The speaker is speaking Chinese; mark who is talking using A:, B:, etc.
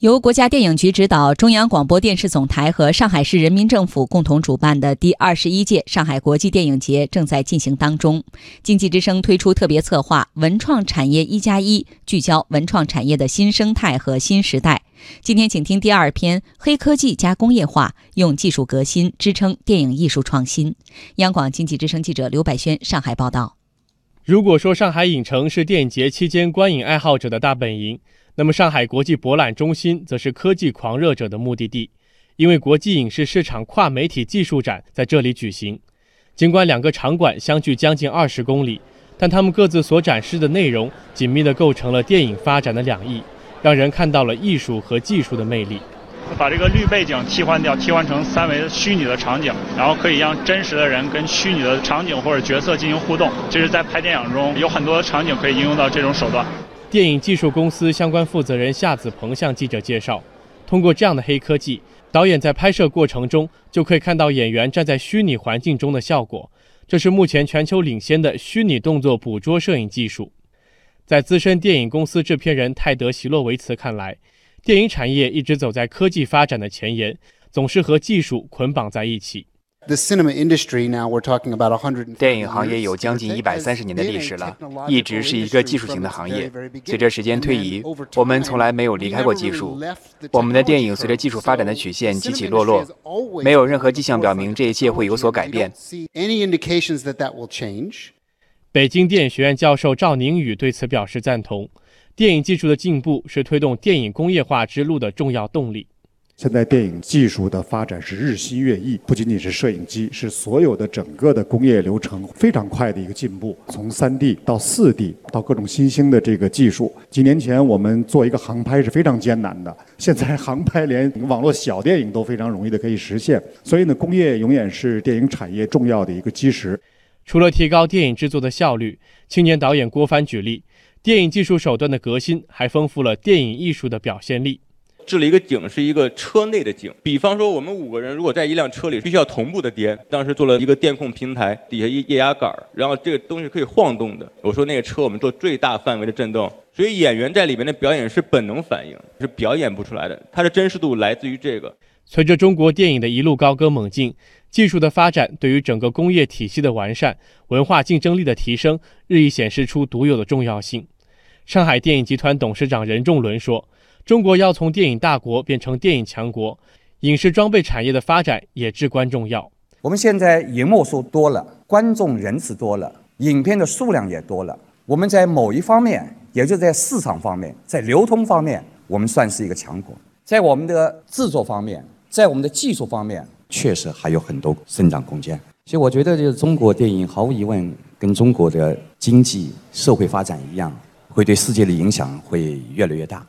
A: 由国家电影局指导、中央广播电视总台和上海市人民政府共同主办的第二十一届上海国际电影节正在进行当中。经济之声推出特别策划“文创产业一加一”，聚焦文创产业的新生态和新时代。今天，请听第二篇：黑科技加工业化，用技术革新支撑电影艺术创新。央广经济之声记者刘百轩上海报道。
B: 如果说上海影城是电影节期间观影爱好者的大本营，那么，上海国际博览中心则是科技狂热者的目的地，因为国际影视市场跨媒体技术展在这里举行。尽管两个场馆相距将近二十公里，但他们各自所展示的内容紧密地构成了电影发展的两翼，让人看到了艺术和技术的魅力。
C: 把这个绿背景替换掉，替换成三维虚拟的场景，然后可以让真实的人跟虚拟的场景或者角色进行互动。这是在拍电影中有很多场景可以应用到这种手段。
B: 电影技术公司相关负责人夏子鹏向记者介绍，通过这样的黑科技，导演在拍摄过程中就可以看到演员站在虚拟环境中的效果。这是目前全球领先的虚拟动作捕捉摄影技术。在资深电影公司制片人泰德·席洛维茨看来，电影产业一直走在科技发展的前沿，总是和技术捆绑在一起。
D: 电影行业有将近一百三十年的历史了，一直是一个技术型的行业。随着时间推移，我们从来没有离开过技术。我们的电影随着技术发展的曲线起起落落，没有任何迹象表明这一切会有所改变。
B: 北京电影学院教授赵宁宇对此表示赞同。电影技术的进步是推动电影工业化之路的重要动力。
E: 现在电影技术的发展是日新月异，不仅仅是摄影机，是所有的整个的工业流程非常快的一个进步。从三 D 到四 D 到各种新兴的这个技术，几年前我们做一个航拍是非常艰难的，现在航拍连网络小电影都非常容易的可以实现。所以呢，工业永远是电影产业重要的一个基石。
B: 除了提高电影制作的效率，青年导演郭帆举例，电影技术手段的革新还丰富了电影艺术的表现力。
F: 制了一个景，是一个车内的景。比方说，我们五个人如果在一辆车里，必须要同步的颠。当时做了一个电控平台，底下一液压杆然后这个东西可以晃动的。我说那个车我们做最大范围的震动，所以演员在里面的表演是本能反应，是表演不出来的。它的真实度来自于这个。
B: 随着中国电影的一路高歌猛进，技术的发展对于整个工业体系的完善、文化竞争力的提升，日益显示出独有的重要性。上海电影集团董事长任仲伦说。中国要从电影大国变成电影强国，影视装备产业的发展也至关重要。
G: 我们现在银幕数多了，观众人次多了，影片的数量也多了。我们在某一方面，也就在市场方面，在流通方面，我们算是一个强国。在我们的制作方面，在我们的技术方面，确实还有很多生长空间。所以，我觉得就是中国电影毫无疑问跟中国的经济社会发展一样，会对世界的影响会越来越大。